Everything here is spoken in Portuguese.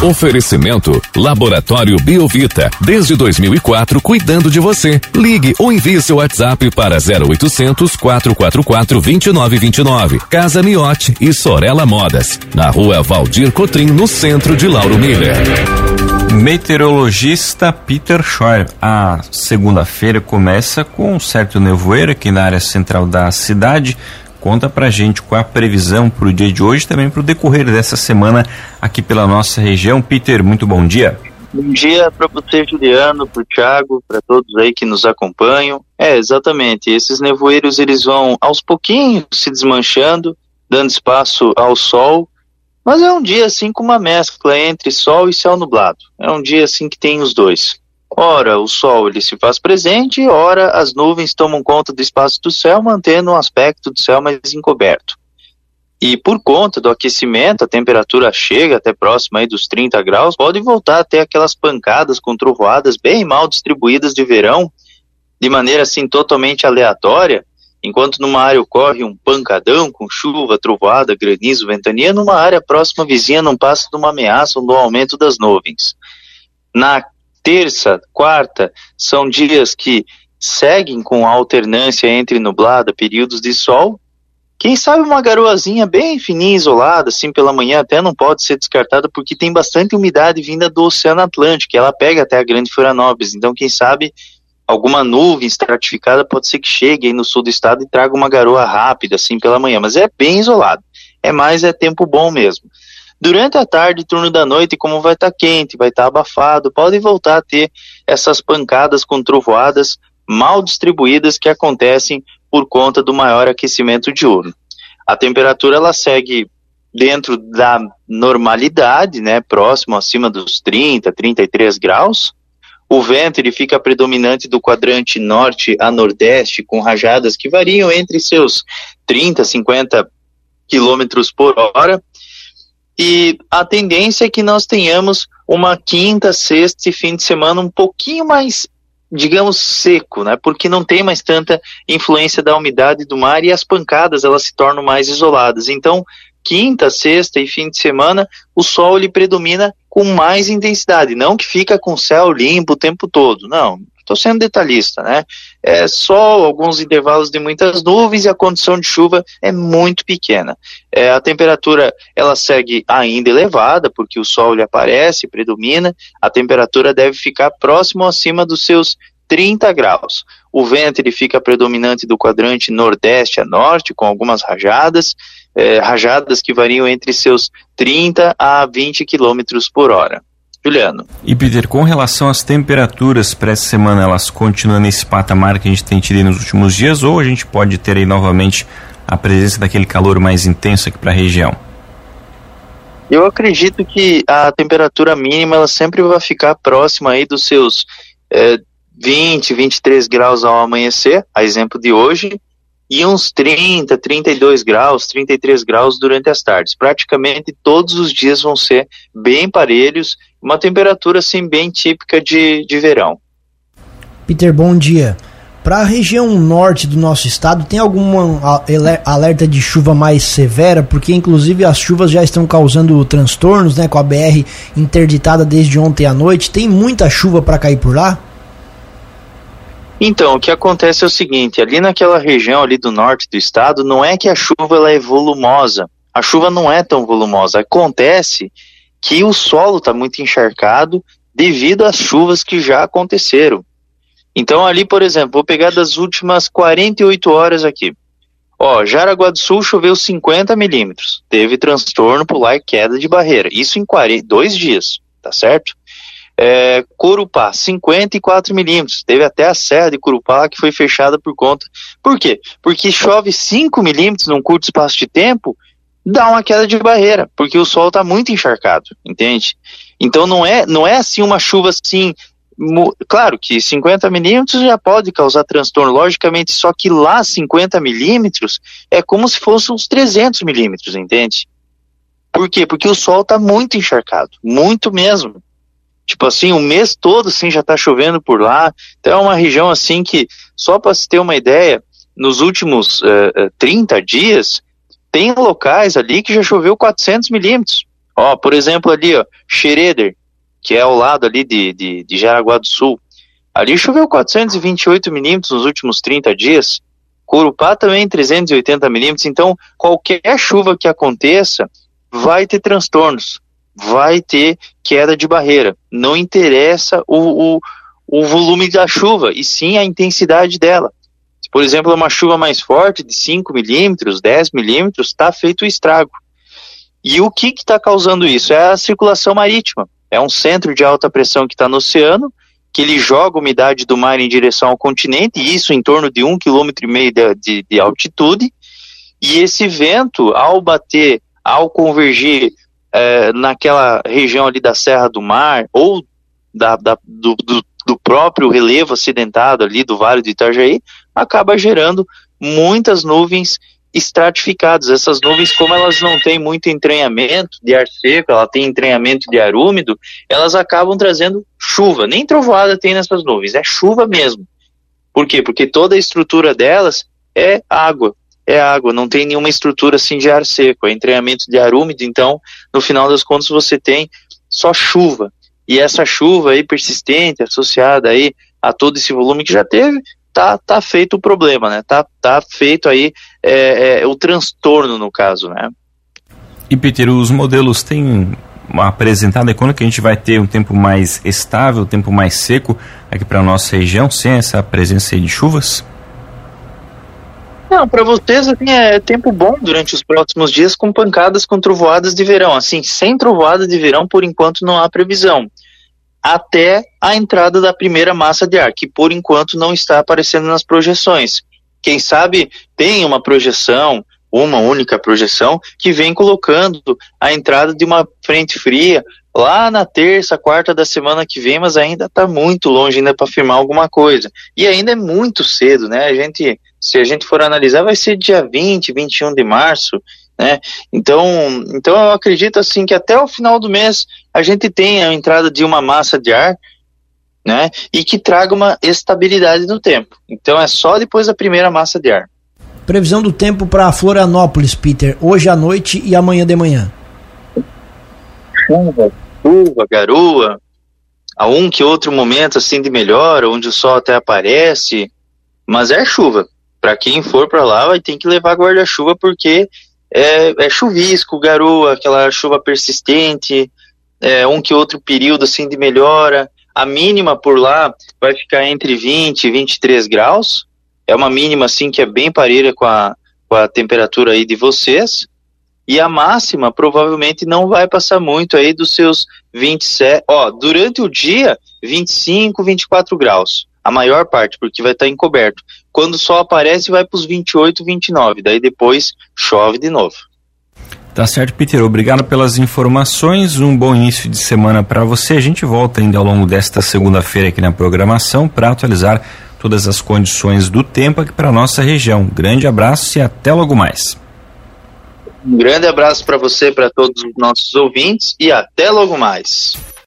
Oferecimento Laboratório Biovita. Desde 2004, cuidando de você. Ligue ou envie seu WhatsApp para 0800 444 2929. Casa Miote e Sorella Modas. Na rua Valdir Cotrim, no centro de Lauro Miller. Meteorologista Peter Scheuer. A segunda-feira começa com um certo nevoeiro aqui na área central da cidade. Conta pra gente qual é a previsão para o dia de hoje também para o decorrer dessa semana aqui pela nossa região. Peter, muito bom dia. Bom dia para você, Juliano, para o Thiago, para todos aí que nos acompanham. É, exatamente. Esses nevoeiros eles vão aos pouquinhos se desmanchando, dando espaço ao sol. Mas é um dia assim com uma mescla entre sol e céu nublado. É um dia assim que tem os dois. Ora, o Sol ele se faz presente, ora as nuvens tomam conta do espaço do céu, mantendo um aspecto do céu mais encoberto. E por conta do aquecimento, a temperatura chega até próxima aí dos 30 graus, pode voltar até aquelas pancadas com trovoadas bem mal distribuídas de verão, de maneira assim totalmente aleatória, enquanto numa área ocorre um pancadão com chuva, trovoada, granizo, ventania, numa área próxima vizinha não passa de uma ameaça ou do aumento das nuvens. Na terça, quarta, são dias que seguem com alternância entre nublada, períodos de sol. Quem sabe uma garoazinha bem fininha, isolada, assim pela manhã, até não pode ser descartada porque tem bastante umidade vinda do Oceano Atlântico, ela pega até a Grande Florianópolis. Então, quem sabe alguma nuvem estratificada pode ser que chegue aí no sul do estado e traga uma garoa rápida, assim pela manhã, mas é bem isolado. É mais é tempo bom mesmo. Durante a tarde, turno da noite, como vai estar tá quente, vai estar tá abafado, pode voltar a ter essas pancadas com trovoadas mal distribuídas que acontecem por conta do maior aquecimento diurno. A temperatura ela segue dentro da normalidade, né, próximo acima dos 30, 33 graus. O vento ele fica predominante do quadrante norte a nordeste, com rajadas que variam entre seus 30, 50 quilômetros por hora. E a tendência é que nós tenhamos uma quinta, sexta e fim de semana um pouquinho mais, digamos, seco, né? Porque não tem mais tanta influência da umidade do mar e as pancadas elas se tornam mais isoladas. Então, quinta, sexta e fim de semana, o sol ele predomina com mais intensidade, não que fica com céu limpo o tempo todo, não. Estou sendo detalhista, né? É sol, alguns intervalos de muitas nuvens e a condição de chuva é muito pequena. É, a temperatura ela segue ainda elevada porque o sol lhe aparece, predomina. A temperatura deve ficar próximo acima dos seus 30 graus. O vento ele fica predominante do quadrante nordeste a norte, com algumas rajadas, é, rajadas que variam entre seus 30 a 20 quilômetros por hora. Juliano. E Peter, com relação às temperaturas para essa semana, elas continuam nesse patamar que a gente tem tido nos últimos dias ou a gente pode ter aí novamente a presença daquele calor mais intenso aqui para a região? Eu acredito que a temperatura mínima ela sempre vai ficar próxima aí dos seus é, 20, 23 graus ao amanhecer, a exemplo de hoje, e uns 30, 32 graus, 33 graus durante as tardes. Praticamente todos os dias vão ser bem parelhos, uma temperatura assim bem típica de, de verão. Peter, bom dia. Para a região norte do nosso estado, tem algum alerta de chuva mais severa? Porque, inclusive, as chuvas já estão causando transtornos, né? Com a BR interditada desde ontem à noite. Tem muita chuva para cair por lá? Então, o que acontece é o seguinte, ali naquela região ali do norte do estado, não é que a chuva ela é volumosa. A chuva não é tão volumosa. Acontece que o solo está muito encharcado devido às chuvas que já aconteceram. Então, ali, por exemplo, vou pegar das últimas 48 horas aqui. Ó, Jaraguá do Sul choveu 50 milímetros. Teve transtorno pular e queda de barreira. Isso em 40, dois dias, tá certo? É, Corupá, 54 milímetros. Teve até a serra de Corupá que foi fechada por conta. Por quê? Porque chove 5 milímetros num curto espaço de tempo, dá uma queda de barreira, porque o solo está muito encharcado, entende? Então não é, não é assim uma chuva assim. Claro que 50 milímetros já pode causar transtorno, logicamente, só que lá 50 milímetros é como se fossem uns 300 milímetros, entende? Por quê? Porque o solo está muito encharcado, muito mesmo. Tipo assim, o mês todo assim já está chovendo por lá. Então é uma região assim que, só para se ter uma ideia, nos últimos uh, uh, 30 dias, tem locais ali que já choveu 400 milímetros. Ó, por exemplo, ali, ó, Xereder, que é ao lado ali de, de, de Jaraguá do Sul. Ali choveu 428 milímetros nos últimos 30 dias. Corupá também 380 milímetros. Então, qualquer chuva que aconteça vai ter transtornos, vai ter queda de barreira. Não interessa o, o, o volume da chuva, e sim a intensidade dela. Se, por exemplo, uma chuva mais forte, de 5 milímetros, 10 milímetros, está feito o estrago. E o que está causando isso? É a circulação marítima. É um centro de alta pressão que está no oceano, que ele joga umidade do mar em direção ao continente, e isso em torno de um quilômetro e meio de, de altitude. E esse vento, ao bater, ao convergir é, naquela região ali da Serra do Mar, ou da, da, do, do, do, próprio relevo acidentado ali do Vale do Itajaí, acaba gerando muitas nuvens estratificados. Essas nuvens, como elas não têm muito entranhamento de ar seco, ela tem entranhamento de ar úmido, elas acabam trazendo chuva. Nem trovoada tem nessas nuvens, é chuva mesmo. Por quê? Porque toda a estrutura delas é água. É água, não tem nenhuma estrutura assim de ar seco, é entranhamento de ar úmido, então, no final das contas, você tem só chuva. E essa chuva aí persistente, associada aí a todo esse volume que já teve, tá, tá feito o problema, né? Tá, tá feito aí é, é, o transtorno no caso, né? E Peter, os modelos têm apresentado quando que a gente vai ter um tempo mais estável, um tempo mais seco aqui para nossa região, sem essa presença de chuvas? Não, para vocês assim, é tempo bom durante os próximos dias com pancadas com trovoadas de verão. Assim, sem trovoada de verão, por enquanto não há previsão até a entrada da primeira massa de ar, que por enquanto não está aparecendo nas projeções. Quem sabe tem uma projeção, uma única projeção, que vem colocando a entrada de uma frente fria lá na terça, quarta da semana que vem, mas ainda está muito longe ainda para afirmar alguma coisa. E ainda é muito cedo, né? A gente, se a gente for analisar, vai ser dia 20, 21 de março, né? Então, então eu acredito assim que até o final do mês a gente tenha a entrada de uma massa de ar, né? E que traga uma estabilidade no tempo. Então é só depois da primeira massa de ar. Previsão do tempo para Florianópolis, Peter, hoje à noite e amanhã de manhã. Chuva, chuva, garoa, a um que outro momento assim de melhora, onde o sol até aparece, mas é chuva. Para quem for para lá vai ter que levar guarda-chuva porque é, é chuvisco, garoa, aquela chuva persistente, é, um que outro período assim de melhora. A mínima por lá vai ficar entre 20 e 23 graus. É uma mínima assim que é bem parelha com a, com a temperatura aí de vocês. E a máxima provavelmente não vai passar muito aí dos seus 27, ó, durante o dia 25, 24 graus. A maior parte, porque vai estar encoberto. Quando o sol aparece, vai para os 28, 29. Daí depois chove de novo. Tá certo, Peter. Obrigado pelas informações. Um bom início de semana para você. A gente volta ainda ao longo desta segunda-feira aqui na programação para atualizar todas as condições do tempo aqui para nossa região. Grande abraço e até logo mais. Um grande abraço para você, para todos os nossos ouvintes e até logo mais.